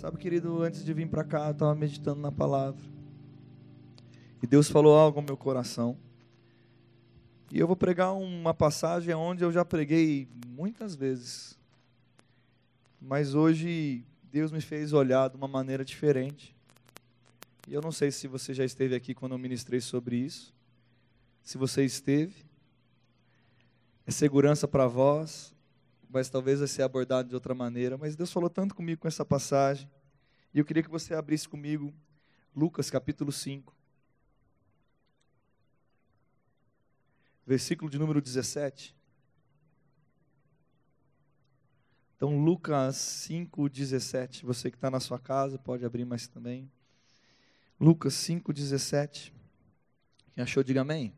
Sabe, querido, antes de vir para cá, eu estava meditando na palavra. E Deus falou algo ao meu coração. E eu vou pregar uma passagem onde eu já preguei muitas vezes. Mas hoje Deus me fez olhar de uma maneira diferente. E eu não sei se você já esteve aqui quando eu ministrei sobre isso. Se você esteve, é segurança para vós, mas talvez vai ser abordado de outra maneira. Mas Deus falou tanto comigo com essa passagem. E eu queria que você abrisse comigo Lucas capítulo 5. Versículo de número 17. Então, Lucas 5, 17. Você que está na sua casa, pode abrir mais também. Lucas 5, 17. Quem achou, diga amém.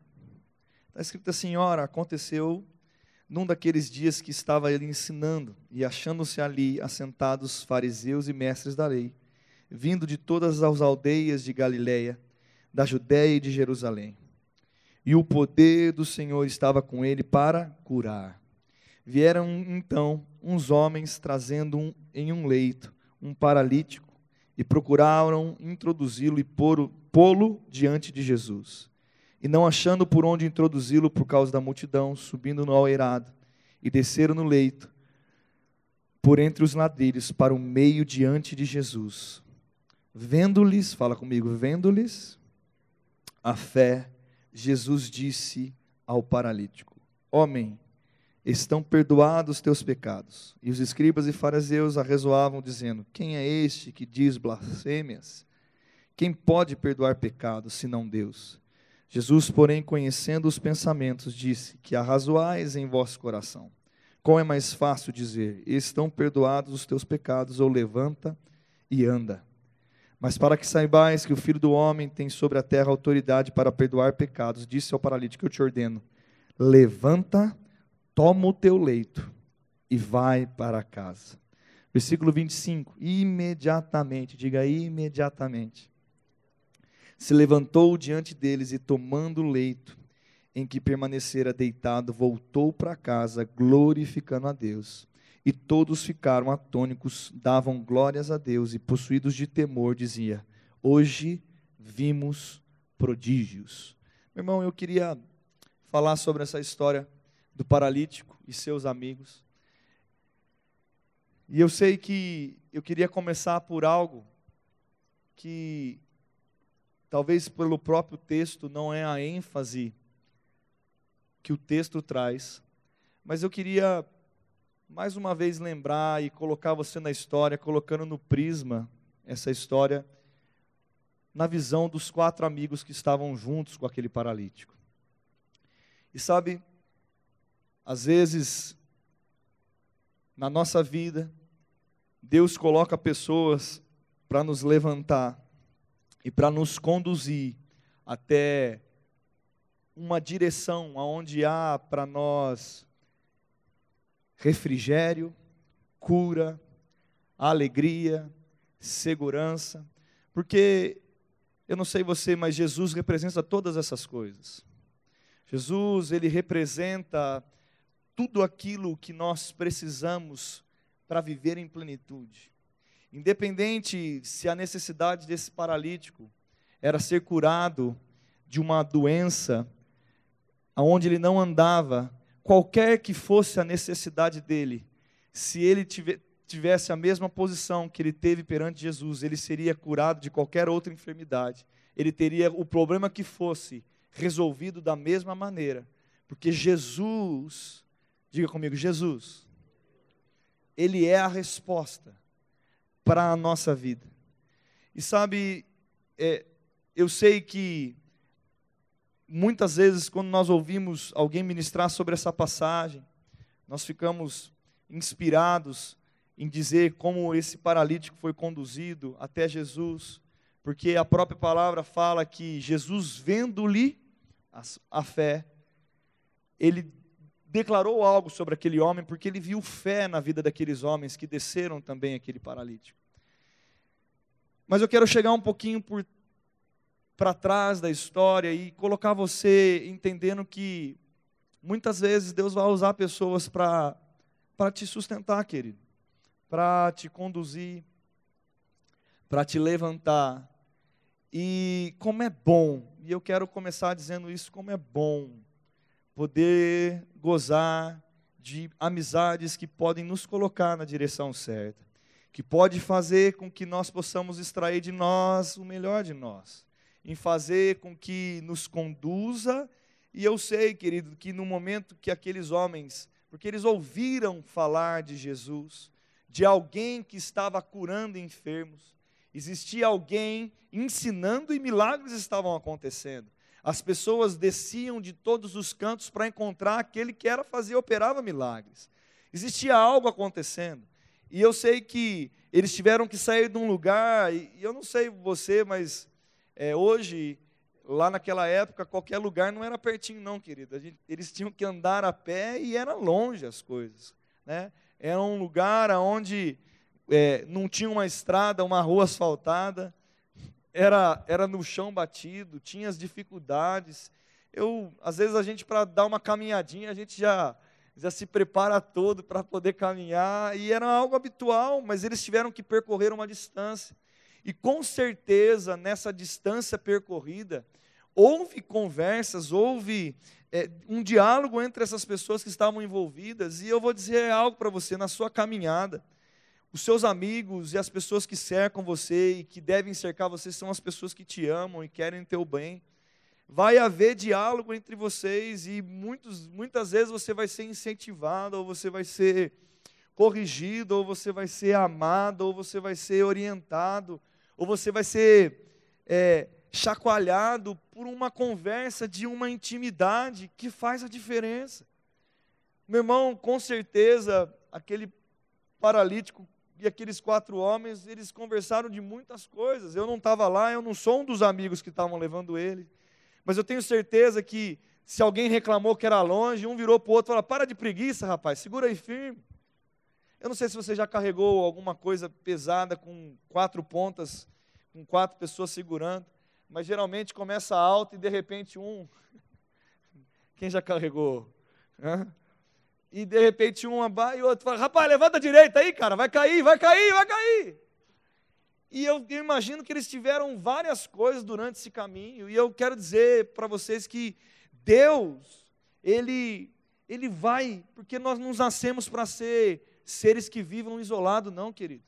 Está escrito assim: Ora, aconteceu num daqueles dias que estava ele ensinando, e achando-se ali assentados fariseus e mestres da lei, vindo de todas as aldeias de Galiléia, da Judéia e de Jerusalém. E o poder do Senhor estava com ele para curar. Vieram então uns homens trazendo um, em um leito um paralítico e procuraram introduzi-lo e pô-lo diante de Jesus. E não achando por onde introduzi-lo por causa da multidão, subindo no aleirado, e desceram no leito, por entre os ladrilhos, para o meio diante de Jesus. Vendo-lhes, fala comigo, vendo-lhes a fé, Jesus disse ao paralítico: Homem, estão perdoados os teus pecados. E os escribas e fariseus arrezoavam, dizendo: Quem é este que diz blasfêmias? Quem pode perdoar pecados, senão Deus? Jesus, porém, conhecendo os pensamentos, disse: Que arrazoais em vosso coração. Qual é mais fácil dizer: Estão perdoados os teus pecados, ou levanta e anda? Mas para que saibais que o Filho do Homem tem sobre a terra autoridade para perdoar pecados, disse ao paralítico: Eu te ordeno, levanta, toma o teu leito e vai para casa. Versículo 25: Imediatamente, diga imediatamente se levantou diante deles e, tomando o leito em que permanecera deitado, voltou para casa, glorificando a Deus. E todos ficaram atônicos, davam glórias a Deus e, possuídos de temor, dizia: Hoje vimos prodígios. Meu irmão, eu queria falar sobre essa história do paralítico e seus amigos. E eu sei que eu queria começar por algo que talvez pelo próprio texto, não é a ênfase que o texto traz, mas eu queria mais uma vez lembrar e colocar você na história, colocando no prisma essa história, na visão dos quatro amigos que estavam juntos com aquele paralítico. E sabe, às vezes, na nossa vida, Deus coloca pessoas para nos levantar, e para nos conduzir até uma direção aonde há para nós refrigério, cura, alegria, segurança, porque eu não sei você, mas Jesus representa todas essas coisas. Jesus, ele representa tudo aquilo que nós precisamos para viver em plenitude. Independente se a necessidade desse paralítico era ser curado de uma doença aonde ele não andava, qualquer que fosse a necessidade dele, se ele tivesse a mesma posição que ele teve perante Jesus, ele seria curado de qualquer outra enfermidade. Ele teria o problema que fosse resolvido da mesma maneira, porque Jesus, diga comigo, Jesus, ele é a resposta para a nossa vida. E sabe, é, eu sei que muitas vezes, quando nós ouvimos alguém ministrar sobre essa passagem, nós ficamos inspirados em dizer como esse paralítico foi conduzido até Jesus, porque a própria palavra fala que Jesus, vendo-lhe a, fé, ele declarou algo sobre aquele homem, porque ele viu fé na vida daqueles homens que desceram também aquele paralítico. Mas eu quero chegar um pouquinho para trás da história e colocar você entendendo que muitas vezes Deus vai usar pessoas para te sustentar, querido, para te conduzir. para te levantar. E como é bom, e eu quero começar dizendo isso, como é bom poder gozar de amizades que podem nos colocar na direção certa, que pode fazer com que nós possamos extrair de nós o melhor de nós, em fazer com que nos conduza. E eu sei, querido, que no momento que aqueles homens, porque eles ouviram falar de Jesus, de alguém que estava curando enfermos, existia alguém ensinando e milagres estavam acontecendo. As pessoas desciam de todos os cantos para encontrar aquele que era fazer operava milagres. Existia algo acontecendo. E eu sei que eles tiveram que sair de um lugar, e eu não sei você, mas é, hoje, lá naquela época, qualquer lugar não era pertinho, não, querido. Gente, eles tinham que andar a pé e era longe as coisas. Né? Era um lugar onde é, não tinha uma estrada, uma rua asfaltada era, era no chão batido, tinha as dificuldades. Eu, às vezes, a gente, para dar uma caminhadinha, a gente já, já se prepara todo para poder caminhar, e era algo habitual, mas eles tiveram que percorrer uma distância. E com certeza, nessa distância percorrida, houve conversas, houve é, um diálogo entre essas pessoas que estavam envolvidas, e eu vou dizer algo para você, na sua caminhada, os seus amigos e as pessoas que cercam você e que devem cercar você são as pessoas que te amam e querem teu bem. Vai haver diálogo entre vocês e muitos, muitas vezes você vai ser incentivado, ou você vai ser corrigido, ou você vai ser amado, ou você vai ser orientado, ou você vai ser é, chacoalhado por uma conversa de uma intimidade que faz a diferença. Meu irmão, com certeza, aquele paralítico e aqueles quatro homens, eles conversaram de muitas coisas. Eu não estava lá, eu não sou um dos amigos que estavam levando ele. Mas eu tenho certeza que se alguém reclamou que era longe, um virou para o outro e falou: Para de preguiça, rapaz, segura aí firme. Eu não sei se você já carregou alguma coisa pesada com quatro pontas, com quatro pessoas segurando, mas geralmente começa alto e de repente um. Quem já carregou? Hã? E de repente um abaixa e outro fala: rapaz, levanta a direita aí, cara, vai cair, vai cair, vai cair. E eu, eu imagino que eles tiveram várias coisas durante esse caminho, e eu quero dizer para vocês que Deus, Ele, Ele vai, porque nós não nascemos para ser seres que vivam isolados, não, querido.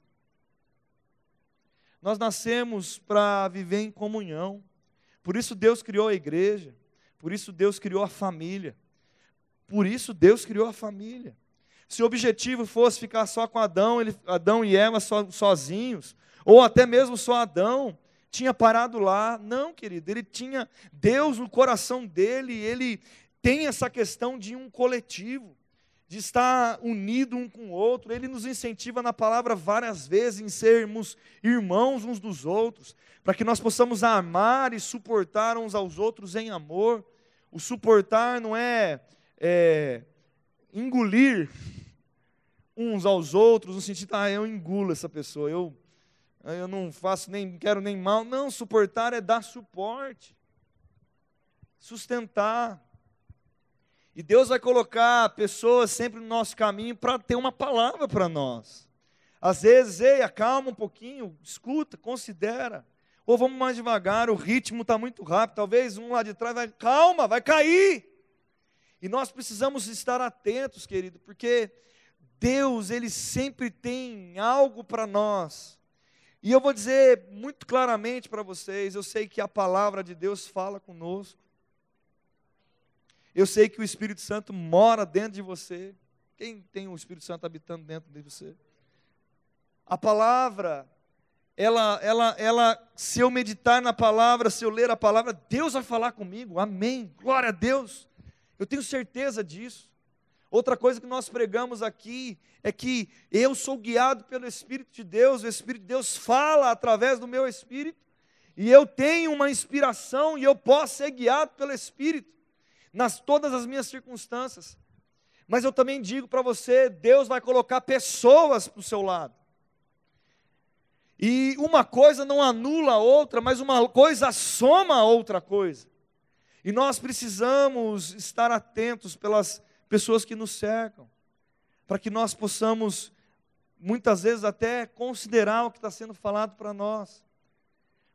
Nós nascemos para viver em comunhão. Por isso Deus criou a igreja, por isso Deus criou a família. Por isso Deus criou a família. Se o objetivo fosse ficar só com Adão, ele, Adão e Eva so, sozinhos, ou até mesmo só Adão, tinha parado lá. Não, querido, ele tinha Deus no coração dele, ele tem essa questão de um coletivo, de estar unido um com o outro. Ele nos incentiva na palavra várias vezes em sermos irmãos uns dos outros, para que nós possamos amar e suportar uns aos outros em amor. O suportar não é é, engolir uns aos outros, no sentido, ah, eu engulo essa pessoa, eu, eu não faço nem, quero nem mal. Não, suportar é dar suporte, sustentar. E Deus vai colocar pessoas sempre no nosso caminho para ter uma palavra para nós. Às vezes, ei, acalma um pouquinho, escuta, considera. Ou vamos mais devagar, o ritmo está muito rápido. Talvez um lá de trás vai, calma, vai cair. E nós precisamos estar atentos, querido, porque Deus, Ele sempre tem algo para nós. E eu vou dizer muito claramente para vocês: eu sei que a palavra de Deus fala conosco. Eu sei que o Espírito Santo mora dentro de você. Quem tem o Espírito Santo habitando dentro de você? A palavra, ela, ela, ela, se eu meditar na palavra, se eu ler a palavra, Deus vai falar comigo. Amém. Glória a Deus. Eu tenho certeza disso. Outra coisa que nós pregamos aqui é que eu sou guiado pelo Espírito de Deus, o Espírito de Deus fala através do meu espírito, e eu tenho uma inspiração e eu posso ser guiado pelo Espírito nas todas as minhas circunstâncias. Mas eu também digo para você, Deus vai colocar pessoas para o seu lado. E uma coisa não anula a outra, mas uma coisa soma a outra coisa. E nós precisamos estar atentos pelas pessoas que nos cercam, para que nós possamos muitas vezes até considerar o que está sendo falado para nós.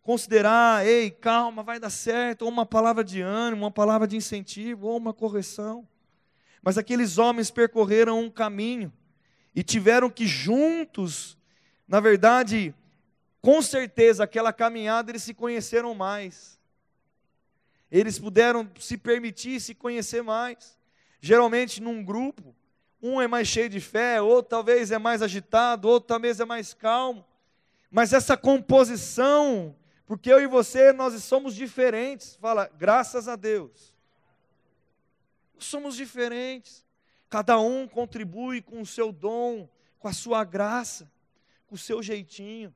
Considerar, ei, calma, vai dar certo, ou uma palavra de ânimo, uma palavra de incentivo, ou uma correção. Mas aqueles homens percorreram um caminho e tiveram que juntos, na verdade, com certeza, aquela caminhada eles se conheceram mais. Eles puderam se permitir se conhecer mais. Geralmente, num grupo, um é mais cheio de fé, outro talvez é mais agitado, outro talvez é mais calmo. Mas essa composição, porque eu e você, nós somos diferentes. Fala, graças a Deus. Somos diferentes. Cada um contribui com o seu dom, com a sua graça, com o seu jeitinho.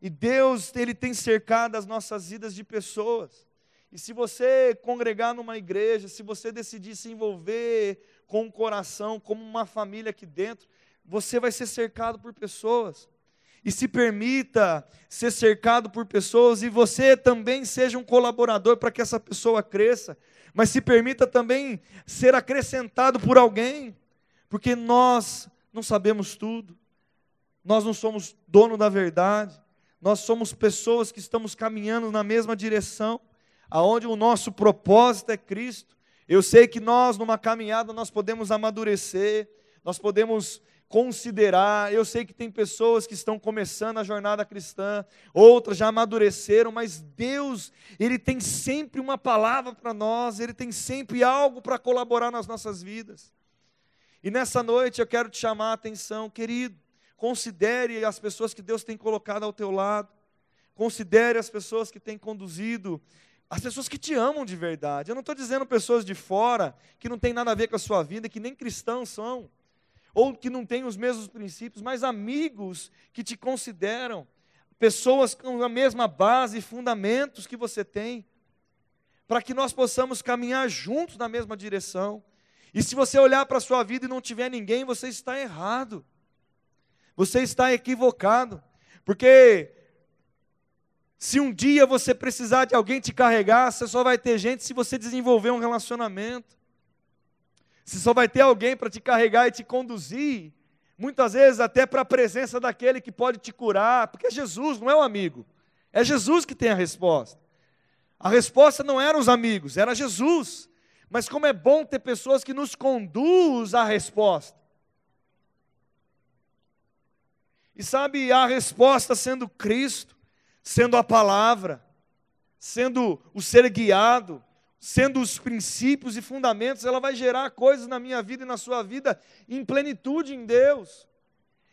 E Deus, Ele tem cercado as nossas vidas de pessoas. E se você congregar numa igreja, se você decidir se envolver com o coração, como uma família aqui dentro, você vai ser cercado por pessoas. E se permita ser cercado por pessoas e você também seja um colaborador para que essa pessoa cresça, mas se permita também ser acrescentado por alguém, porque nós não sabemos tudo, nós não somos dono da verdade, nós somos pessoas que estamos caminhando na mesma direção, aonde o nosso propósito é Cristo. Eu sei que nós, numa caminhada, nós podemos amadurecer, nós podemos considerar. Eu sei que tem pessoas que estão começando a jornada cristã, outras já amadureceram, mas Deus, Ele tem sempre uma palavra para nós, Ele tem sempre algo para colaborar nas nossas vidas. E nessa noite eu quero te chamar a atenção, querido. Considere as pessoas que Deus tem colocado ao teu lado. Considere as pessoas que tem conduzido, as pessoas que te amam de verdade. Eu não estou dizendo pessoas de fora que não tem nada a ver com a sua vida, que nem cristãos são, ou que não têm os mesmos princípios, mas amigos que te consideram, pessoas com a mesma base e fundamentos que você tem, para que nós possamos caminhar juntos na mesma direção. E se você olhar para a sua vida e não tiver ninguém, você está errado você está equivocado, porque se um dia você precisar de alguém te carregar, você só vai ter gente se você desenvolver um relacionamento. Você só vai ter alguém para te carregar e te conduzir, muitas vezes até para a presença daquele que pode te curar, porque é Jesus, não é o amigo. É Jesus que tem a resposta. A resposta não eram os amigos, era Jesus. Mas como é bom ter pessoas que nos conduzem à resposta. E sabe, a resposta sendo Cristo, sendo a palavra, sendo o ser guiado, sendo os princípios e fundamentos, ela vai gerar coisas na minha vida e na sua vida em plenitude em Deus.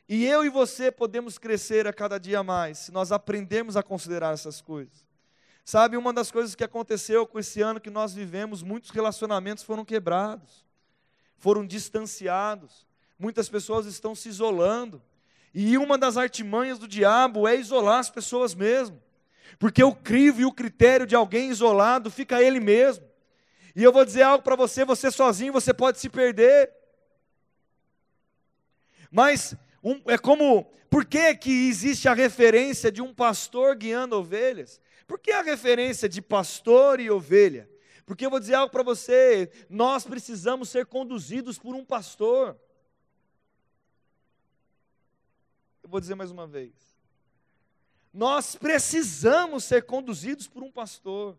E eu e você podemos crescer a cada dia mais, se nós aprendermos a considerar essas coisas. Sabe, uma das coisas que aconteceu com esse ano que nós vivemos, muitos relacionamentos foram quebrados, foram distanciados, muitas pessoas estão se isolando. E uma das artimanhas do diabo é isolar as pessoas mesmo. Porque o crivo e o critério de alguém isolado fica ele mesmo. E eu vou dizer algo para você, você sozinho você pode se perder. Mas um, é como, por que, que existe a referência de um pastor guiando ovelhas? Por que a referência de pastor e ovelha? Porque eu vou dizer algo para você, nós precisamos ser conduzidos por um pastor. Eu vou dizer mais uma vez. Nós precisamos ser conduzidos por um pastor.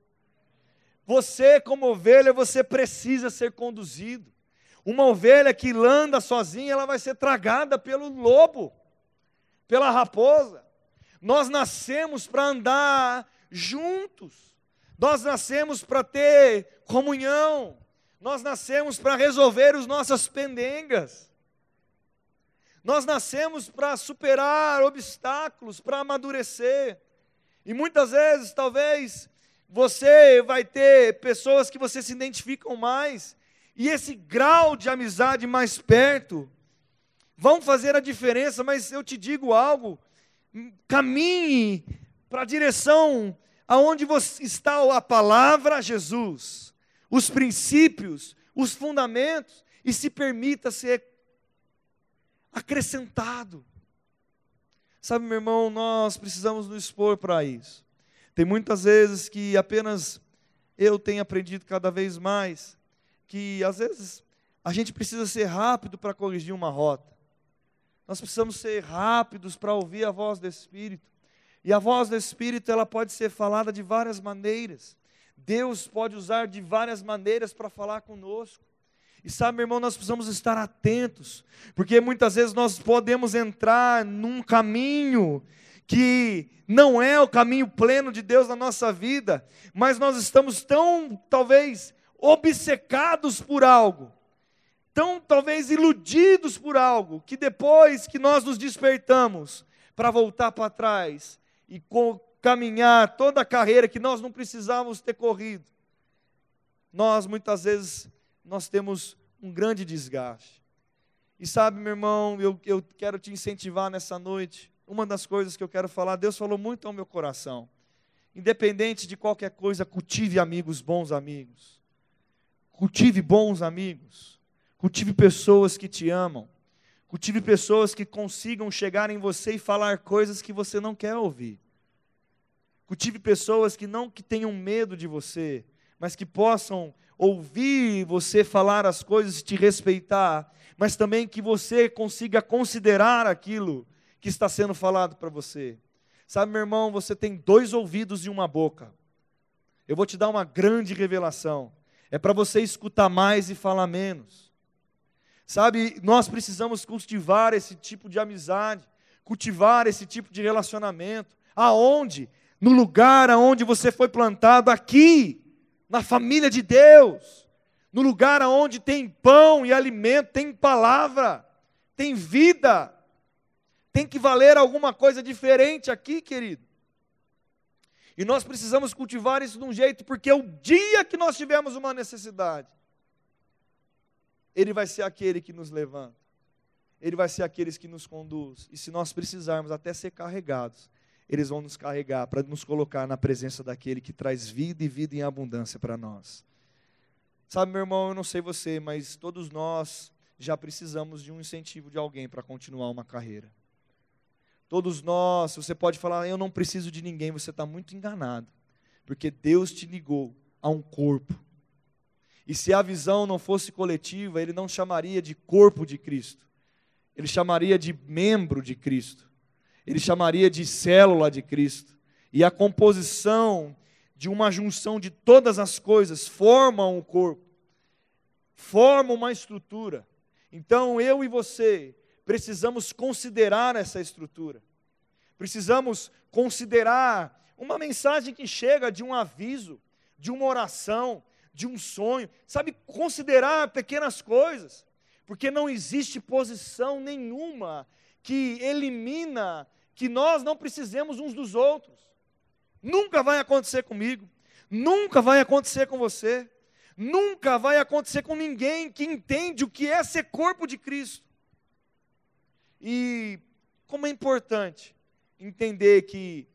Você, como ovelha, você precisa ser conduzido. Uma ovelha que anda sozinha, ela vai ser tragada pelo lobo, pela raposa. Nós nascemos para andar juntos. Nós nascemos para ter comunhão. Nós nascemos para resolver as nossas pendengas. Nós nascemos para superar obstáculos, para amadurecer. E muitas vezes, talvez, você vai ter pessoas que você se identificam mais, e esse grau de amizade mais perto vão fazer a diferença, mas eu te digo algo: caminhe para a direção aonde está a palavra Jesus, os princípios, os fundamentos, e se permita ser acrescentado. Sabe, meu irmão, nós precisamos nos expor para isso. Tem muitas vezes que apenas eu tenho aprendido cada vez mais que às vezes a gente precisa ser rápido para corrigir uma rota. Nós precisamos ser rápidos para ouvir a voz do Espírito. E a voz do Espírito, ela pode ser falada de várias maneiras. Deus pode usar de várias maneiras para falar conosco. E sabe, meu irmão, nós precisamos estar atentos, porque muitas vezes nós podemos entrar num caminho que não é o caminho pleno de Deus na nossa vida, mas nós estamos tão, talvez, obcecados por algo, tão, talvez, iludidos por algo, que depois que nós nos despertamos para voltar para trás e caminhar toda a carreira que nós não precisávamos ter corrido, nós muitas vezes nós temos um grande desgaste. E sabe, meu irmão, eu, eu quero te incentivar nessa noite. Uma das coisas que eu quero falar, Deus falou muito ao meu coração. Independente de qualquer coisa, cultive amigos, bons amigos. Cultive bons amigos. Cultive pessoas que te amam. Cultive pessoas que consigam chegar em você e falar coisas que você não quer ouvir. Cultive pessoas que não que tenham medo de você, mas que possam ouvir você falar as coisas e te respeitar, mas também que você consiga considerar aquilo que está sendo falado para você. Sabe, meu irmão, você tem dois ouvidos e uma boca. Eu vou te dar uma grande revelação. É para você escutar mais e falar menos. Sabe, nós precisamos cultivar esse tipo de amizade, cultivar esse tipo de relacionamento. Aonde? No lugar aonde você foi plantado, aqui na família de Deus, no lugar onde tem pão e alimento, tem palavra, tem vida. Tem que valer alguma coisa diferente aqui, querido. E nós precisamos cultivar isso de um jeito, porque o dia que nós tivermos uma necessidade, Ele vai ser aquele que nos levanta, Ele vai ser aquele que nos conduz. E se nós precisarmos até ser carregados, eles vão nos carregar para nos colocar na presença daquele que traz vida e vida em abundância para nós. Sabe, meu irmão, eu não sei você, mas todos nós já precisamos de um incentivo de alguém para continuar uma carreira. Todos nós, você pode falar, eu não preciso de ninguém, você está muito enganado, porque Deus te ligou a um corpo. E se a visão não fosse coletiva, Ele não chamaria de corpo de Cristo, Ele chamaria de membro de Cristo ele chamaria de célula de Cristo. E a composição de uma junção de todas as coisas forma um corpo, forma uma estrutura. Então eu e você precisamos considerar essa estrutura. Precisamos considerar uma mensagem que chega de um aviso, de uma oração, de um sonho. Sabe, considerar pequenas coisas, porque não existe posição nenhuma que elimina que nós não precisemos uns dos outros. Nunca vai acontecer comigo, nunca vai acontecer com você, nunca vai acontecer com ninguém que entende o que é ser corpo de Cristo. E como é importante entender que,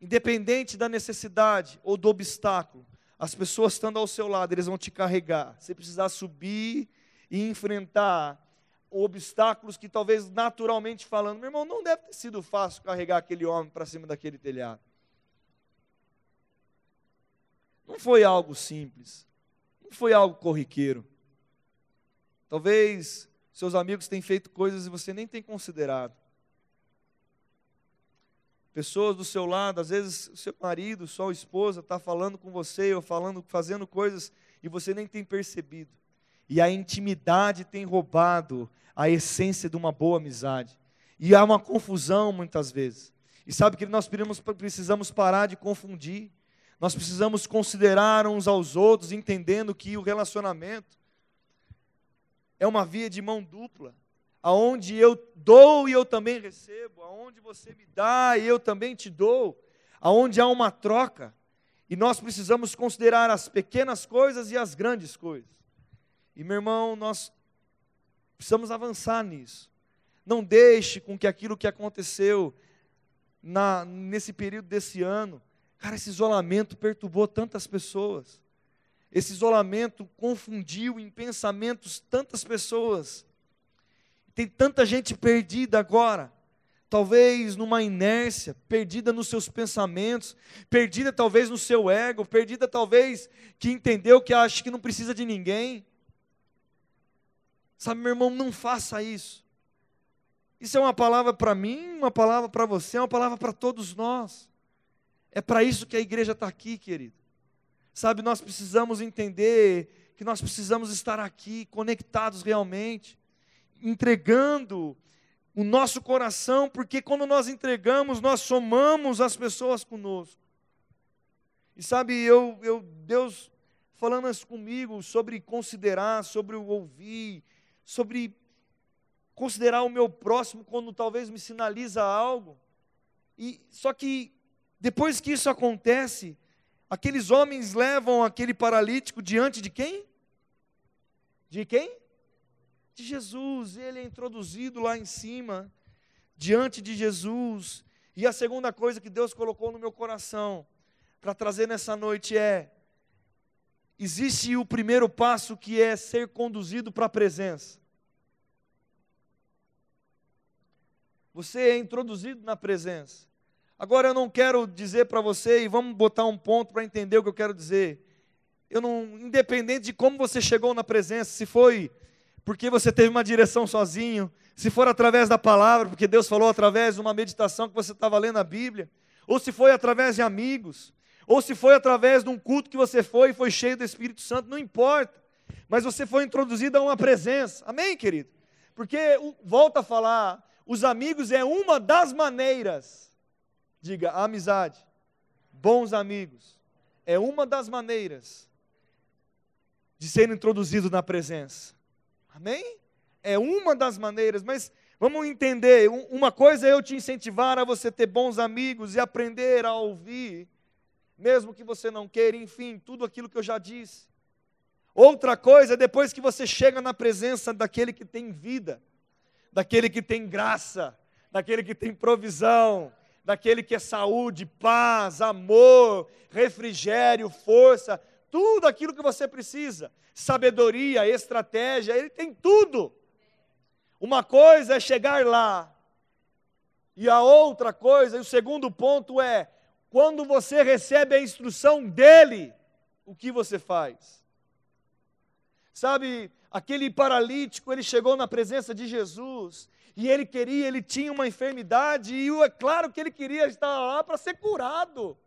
independente da necessidade ou do obstáculo, as pessoas estando ao seu lado, eles vão te carregar. Você precisar subir e enfrentar obstáculos que talvez naturalmente falando, meu irmão, não deve ter sido fácil carregar aquele homem para cima daquele telhado. Não foi algo simples, não foi algo corriqueiro. Talvez seus amigos tenham feito coisas e você nem tem considerado. Pessoas do seu lado, às vezes seu marido, sua esposa está falando com você ou falando, fazendo coisas e você nem tem percebido. E a intimidade tem roubado a essência de uma boa amizade. E há uma confusão muitas vezes. E sabe que nós precisamos parar de confundir. Nós precisamos considerar uns aos outros, entendendo que o relacionamento é uma via de mão dupla, aonde eu dou e eu também recebo, aonde você me dá e eu também te dou, aonde há uma troca. E nós precisamos considerar as pequenas coisas e as grandes coisas. E meu irmão, nós precisamos avançar nisso. Não deixe com que aquilo que aconteceu na, nesse período desse ano, cara, esse isolamento perturbou tantas pessoas. Esse isolamento confundiu em pensamentos tantas pessoas. Tem tanta gente perdida agora talvez numa inércia, perdida nos seus pensamentos, perdida talvez no seu ego, perdida talvez que entendeu que acha que não precisa de ninguém. Sabe, meu irmão, não faça isso. Isso é uma palavra para mim, uma palavra para você, é uma palavra para todos nós. É para isso que a igreja está aqui, querido. Sabe, nós precisamos entender que nós precisamos estar aqui, conectados realmente, entregando o nosso coração, porque quando nós entregamos, nós somamos as pessoas conosco. E sabe, eu, eu Deus falando isso comigo sobre considerar, sobre o ouvir, sobre considerar o meu próximo quando talvez me sinaliza algo. E só que depois que isso acontece, aqueles homens levam aquele paralítico diante de quem? De quem? De Jesus. Ele é introduzido lá em cima, diante de Jesus. E a segunda coisa que Deus colocou no meu coração para trazer nessa noite é: existe o primeiro passo que é ser conduzido para a presença. Você é introduzido na presença. Agora eu não quero dizer para você, e vamos botar um ponto para entender o que eu quero dizer. Eu não, independente de como você chegou na presença, se foi porque você teve uma direção sozinho, se for através da palavra, porque Deus falou através de uma meditação que você estava lendo a Bíblia, ou se foi através de amigos, ou se foi através de um culto que você foi e foi cheio do Espírito Santo, não importa. Mas você foi introduzido a uma presença. Amém, querido? Porque, volta a falar, os amigos é uma das maneiras. Diga, amizade. Bons amigos. É uma das maneiras de ser introduzido na presença. Amém? É uma das maneiras, mas vamos entender: uma coisa é eu te incentivar a você ter bons amigos e aprender a ouvir mesmo que você não queira, enfim, tudo aquilo que eu já disse. Outra coisa, depois que você chega na presença daquele que tem vida, daquele que tem graça, daquele que tem provisão, daquele que é saúde, paz, amor, refrigério, força, tudo aquilo que você precisa, sabedoria, estratégia, ele tem tudo. Uma coisa é chegar lá, e a outra coisa, e o segundo ponto é quando você recebe a instrução dele, o que você faz? Sabe, aquele paralítico, ele chegou na presença de Jesus e ele queria, ele tinha uma enfermidade e é claro que ele queria estar lá para ser curado.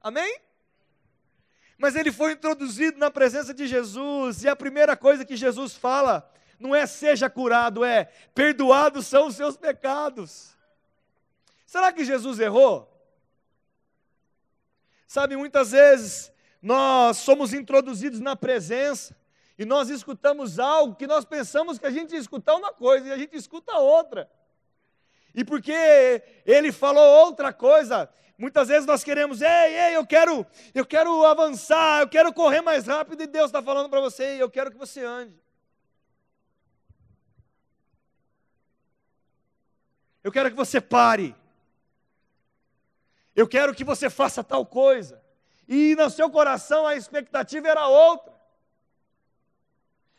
Amém? Mas ele foi introduzido na presença de Jesus e a primeira coisa que Jesus fala não é seja curado, é perdoados são os seus pecados. Será que Jesus errou? Sabe, muitas vezes nós somos introduzidos na presença e nós escutamos algo que nós pensamos que a gente ia escutar uma coisa e a gente escuta outra. E porque ele falou outra coisa, muitas vezes nós queremos, ei, ei, eu quero, eu quero avançar, eu quero correr mais rápido, e Deus está falando para você, eu quero que você ande. Eu quero que você pare. Eu quero que você faça tal coisa. E no seu coração a expectativa era outra.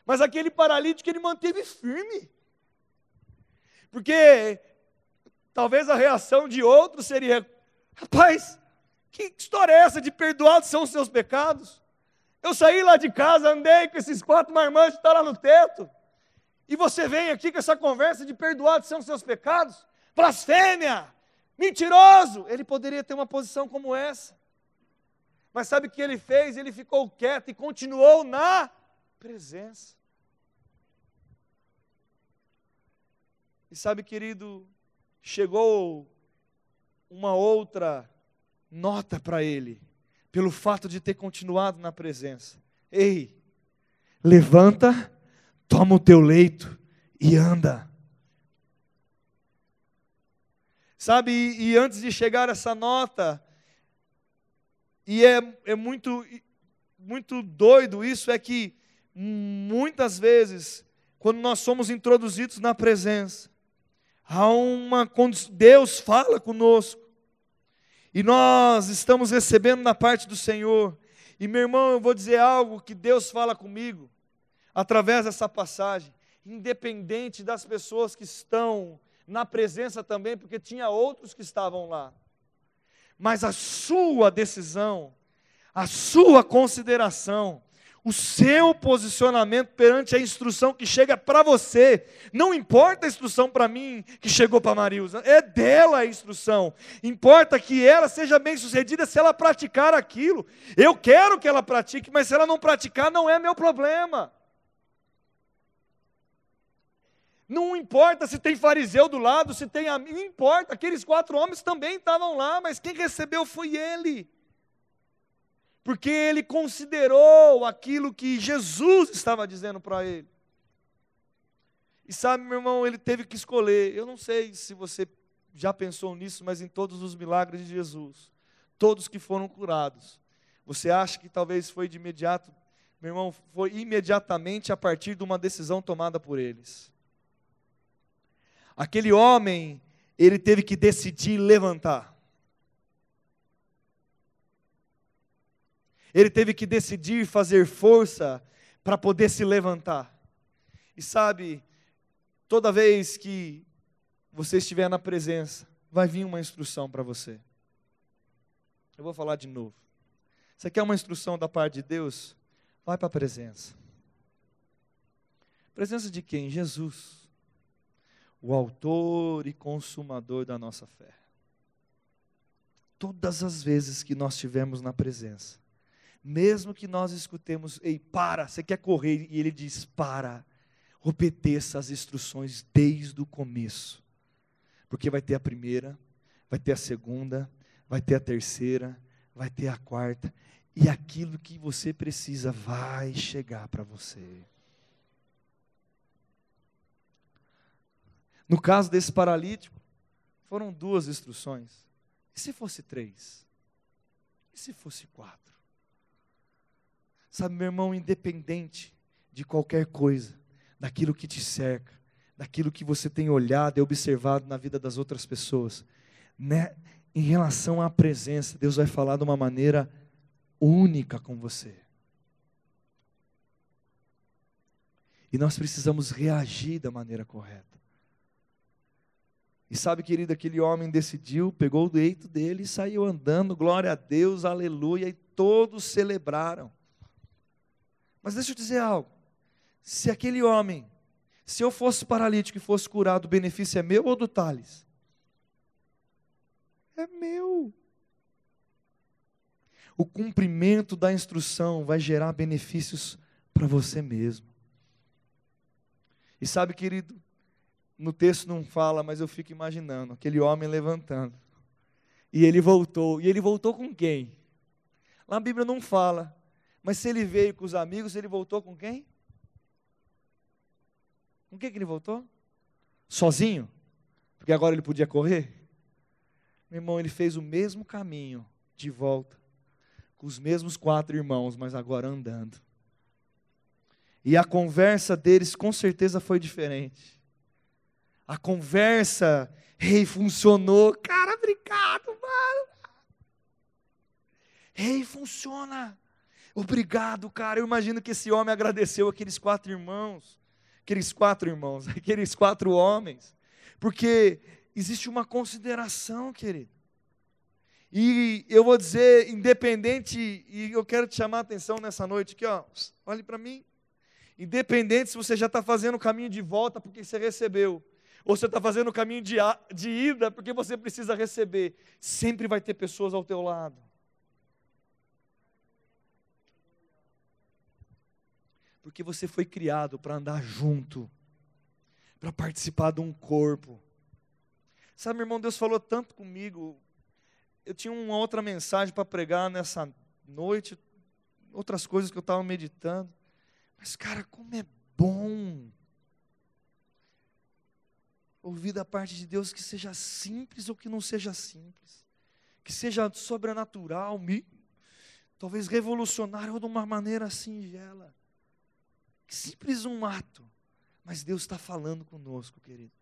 Mas aquele paralítico ele manteve firme. Porque talvez a reação de outros seria: rapaz, que história é essa de perdoados são os seus pecados? Eu saí lá de casa, andei com esses quatro marmanjos que estão lá no teto, e você vem aqui com essa conversa de perdoados são os seus pecados? Blasfêmia! Mentiroso! Ele poderia ter uma posição como essa. Mas sabe o que ele fez? Ele ficou quieto e continuou na presença. E sabe, querido, chegou uma outra nota para ele, pelo fato de ter continuado na presença. Ei, levanta, toma o teu leito e anda. Sabe, e, e antes de chegar essa nota, e é, é muito, muito doido isso, é que muitas vezes, quando nós somos introduzidos na presença, há uma Deus fala conosco. E nós estamos recebendo na parte do Senhor. E meu irmão, eu vou dizer algo que Deus fala comigo através dessa passagem, independente das pessoas que estão na presença também, porque tinha outros que estavam lá. Mas a sua decisão, a sua consideração, o seu posicionamento perante a instrução que chega para você. Não importa a instrução para mim que chegou para Marilza, é dela a instrução. Importa que ela seja bem sucedida se ela praticar aquilo. Eu quero que ela pratique, mas se ela não praticar, não é meu problema. Não importa se tem fariseu do lado, se tem amigo, não importa, aqueles quatro homens também estavam lá, mas quem recebeu foi ele porque ele considerou aquilo que Jesus estava dizendo para ele. E sabe, meu irmão, ele teve que escolher. Eu não sei se você já pensou nisso, mas em todos os milagres de Jesus, todos que foram curados, você acha que talvez foi de imediato? Meu irmão, foi imediatamente a partir de uma decisão tomada por eles. Aquele homem, ele teve que decidir levantar. Ele teve que decidir fazer força para poder se levantar. E sabe, toda vez que você estiver na presença, vai vir uma instrução para você. Eu vou falar de novo. Você quer uma instrução da parte de Deus? Vai para a presença. Presença de quem? Jesus, o autor e consumador da nossa fé. Todas as vezes que nós estivermos na presença, mesmo que nós escutemos, ei, para, você quer correr, e ele diz, para, obedeça as instruções desde o começo, porque vai ter a primeira, vai ter a segunda, vai ter a terceira, vai ter a quarta, e aquilo que você precisa vai chegar para você. No caso desse paralítico, foram duas instruções. E se fosse três? E se fosse quatro? Sabe, meu irmão, independente de qualquer coisa, daquilo que te cerca, daquilo que você tem olhado e observado na vida das outras pessoas, né? em relação à presença, Deus vai falar de uma maneira única com você. E nós precisamos reagir da maneira correta. E sabe, querido, aquele homem decidiu, pegou o leito dele e saiu andando, glória a Deus, aleluia, e todos celebraram. Mas deixa eu dizer algo. Se aquele homem, se eu fosse paralítico e fosse curado, o benefício é meu ou do Thales? É meu. O cumprimento da instrução vai gerar benefícios para você mesmo. E sabe, querido, no texto não fala, mas eu fico imaginando aquele homem levantando. E ele voltou. E ele voltou com quem? Lá na Bíblia não fala, mas se ele veio com os amigos, ele voltou com quem? Com quem que ele voltou? Sozinho? Porque agora ele podia correr? Meu irmão, ele fez o mesmo caminho de volta, com os mesmos quatro irmãos, mas agora andando. E a conversa deles com certeza foi diferente. A conversa, rei, funcionou. Cara, obrigado, mano. Rei, funciona. Obrigado, cara. Eu imagino que esse homem agradeceu aqueles quatro irmãos, aqueles quatro irmãos, aqueles quatro homens, porque existe uma consideração, querido. E eu vou dizer, independente, e eu quero te chamar a atenção nessa noite aqui, ó, olhe para mim. Independente se você já está fazendo o caminho de volta porque você recebeu, ou você está fazendo o caminho de, de ida porque você precisa receber, sempre vai ter pessoas ao teu lado Porque você foi criado para andar junto, para participar de um corpo. Sabe, meu irmão, Deus falou tanto comigo. Eu tinha uma outra mensagem para pregar nessa noite, outras coisas que eu estava meditando. Mas, cara, como é bom ouvir da parte de Deus que seja simples ou que não seja simples, que seja sobrenatural, talvez revolucionário ou de uma maneira singela. Simples um ato. Mas Deus está falando conosco, querido.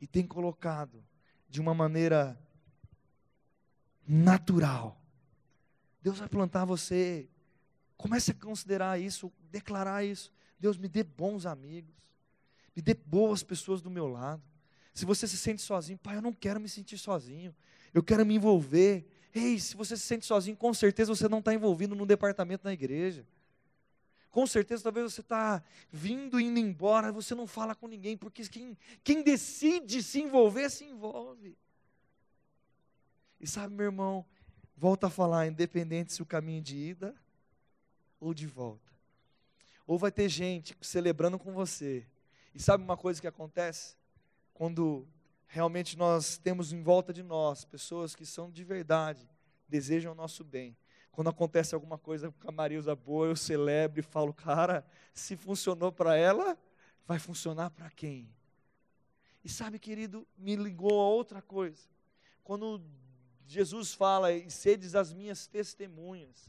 E tem colocado de uma maneira natural. Deus vai plantar você. Comece a considerar isso, declarar isso. Deus me dê bons amigos. Me dê boas pessoas do meu lado. Se você se sente sozinho, pai, eu não quero me sentir sozinho. Eu quero me envolver. Ei, se você se sente sozinho, com certeza você não está envolvido no departamento da igreja. Com certeza, talvez você está vindo, indo embora, você não fala com ninguém, porque quem, quem decide se envolver, se envolve. E sabe, meu irmão, volta a falar, independente se o caminho de ida ou de volta. Ou vai ter gente celebrando com você. E sabe uma coisa que acontece? Quando realmente nós temos em volta de nós pessoas que são de verdade, desejam o nosso bem. Quando acontece alguma coisa com a Marilza boa, eu celebro e falo, cara, se funcionou para ela, vai funcionar para quem? E sabe, querido, me ligou a outra coisa. Quando Jesus fala, e sedes as minhas testemunhas.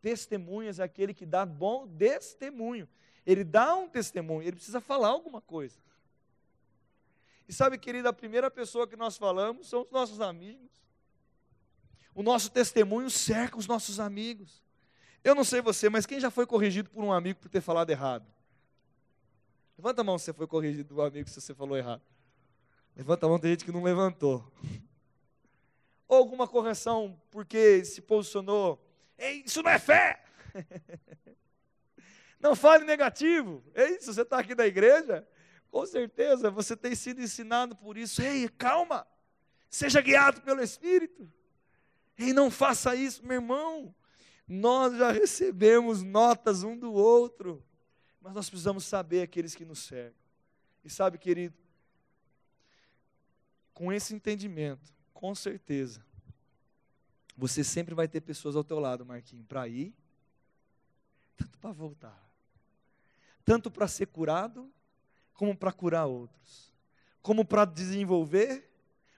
Testemunhas é aquele que dá bom testemunho. Ele dá um testemunho, ele precisa falar alguma coisa. E sabe, querido, a primeira pessoa que nós falamos são os nossos amigos. O nosso testemunho cerca os nossos amigos. Eu não sei você, mas quem já foi corrigido por um amigo por ter falado errado? Levanta a mão se você foi corrigido por um amigo se você falou errado. Levanta a mão, tem gente que não levantou. Ou alguma correção porque se posicionou. Ei, isso não é fé! Não fale negativo. É isso, você está aqui na igreja? Com certeza você tem sido ensinado por isso. Ei, calma! Seja guiado pelo Espírito. Ei, não faça isso, meu irmão. Nós já recebemos notas um do outro, mas nós precisamos saber aqueles que nos cercam. E sabe, querido, com esse entendimento, com certeza, você sempre vai ter pessoas ao teu lado, Marquinhos, para ir, tanto para voltar, tanto para ser curado, como para curar outros, como para desenvolver,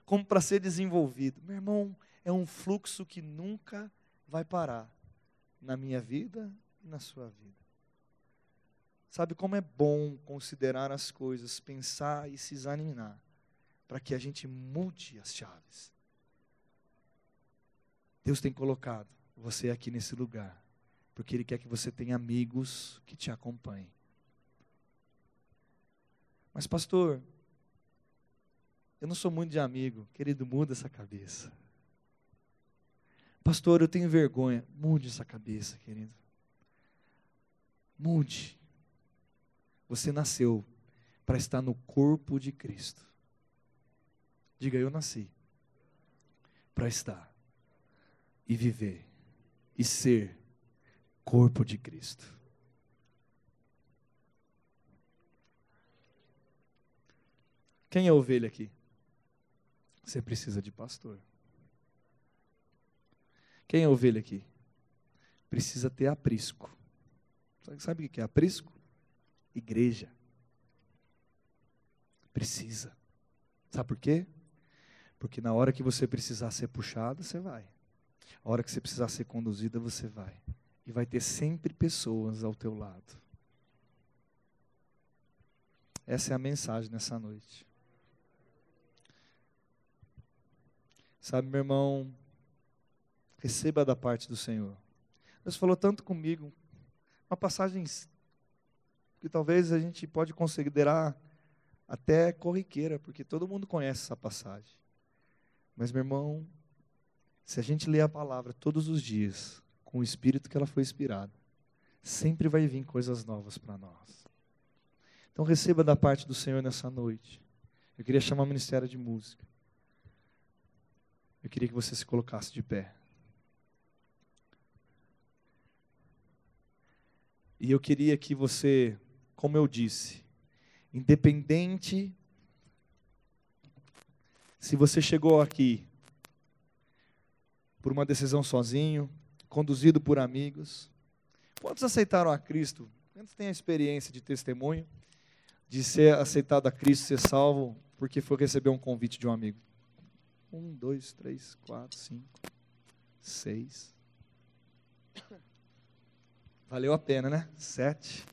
como para ser desenvolvido. Meu irmão, é um fluxo que nunca vai parar na minha vida e na sua vida. Sabe como é bom considerar as coisas, pensar e se examinar, para que a gente mude as chaves. Deus tem colocado você aqui nesse lugar, porque Ele quer que você tenha amigos que te acompanhem. Mas, pastor, eu não sou muito de amigo. Querido, muda essa cabeça. Pastor, eu tenho vergonha. Mude essa cabeça, querido. Mude. Você nasceu para estar no corpo de Cristo. Diga, eu nasci para estar e viver e ser corpo de Cristo. Quem é ovelha aqui? Você precisa de pastor. Quem é ovelha aqui? Precisa ter aprisco. Sabe o que é aprisco? Igreja. Precisa. Sabe por quê? Porque na hora que você precisar ser puxado, você vai. A hora que você precisar ser conduzida, você vai. E vai ter sempre pessoas ao teu lado. Essa é a mensagem nessa noite. Sabe, meu irmão, receba da parte do Senhor. Deus falou tanto comigo, uma passagem que talvez a gente pode considerar até corriqueira, porque todo mundo conhece essa passagem. Mas, meu irmão, se a gente lê a palavra todos os dias, com o espírito que ela foi inspirada, sempre vai vir coisas novas para nós. Então, receba da parte do Senhor nessa noite. Eu queria chamar o Ministério de Música. Eu queria que você se colocasse de pé. E eu queria que você, como eu disse, independente se você chegou aqui por uma decisão sozinho, conduzido por amigos, quantos aceitaram a Cristo? Quantos têm a experiência de testemunho de ser aceitado a Cristo, ser salvo, porque foi receber um convite de um amigo? Um, dois, três, quatro, cinco, seis. Valeu a pena, né? Sete.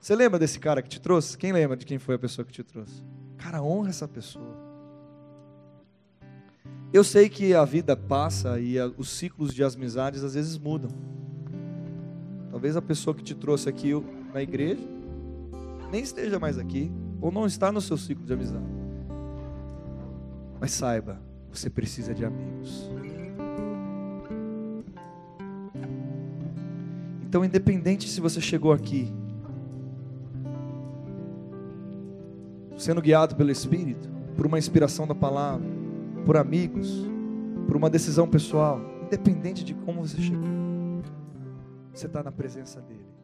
Você lembra desse cara que te trouxe? Quem lembra de quem foi a pessoa que te trouxe? Cara, honra essa pessoa. Eu sei que a vida passa e a, os ciclos de amizades às vezes mudam. Talvez a pessoa que te trouxe aqui na igreja nem esteja mais aqui, ou não está no seu ciclo de amizade. Mas saiba, você precisa de amigos. Então, independente se você chegou aqui sendo guiado pelo Espírito, por uma inspiração da palavra, por amigos, por uma decisão pessoal, independente de como você chegou, você está na presença dEle.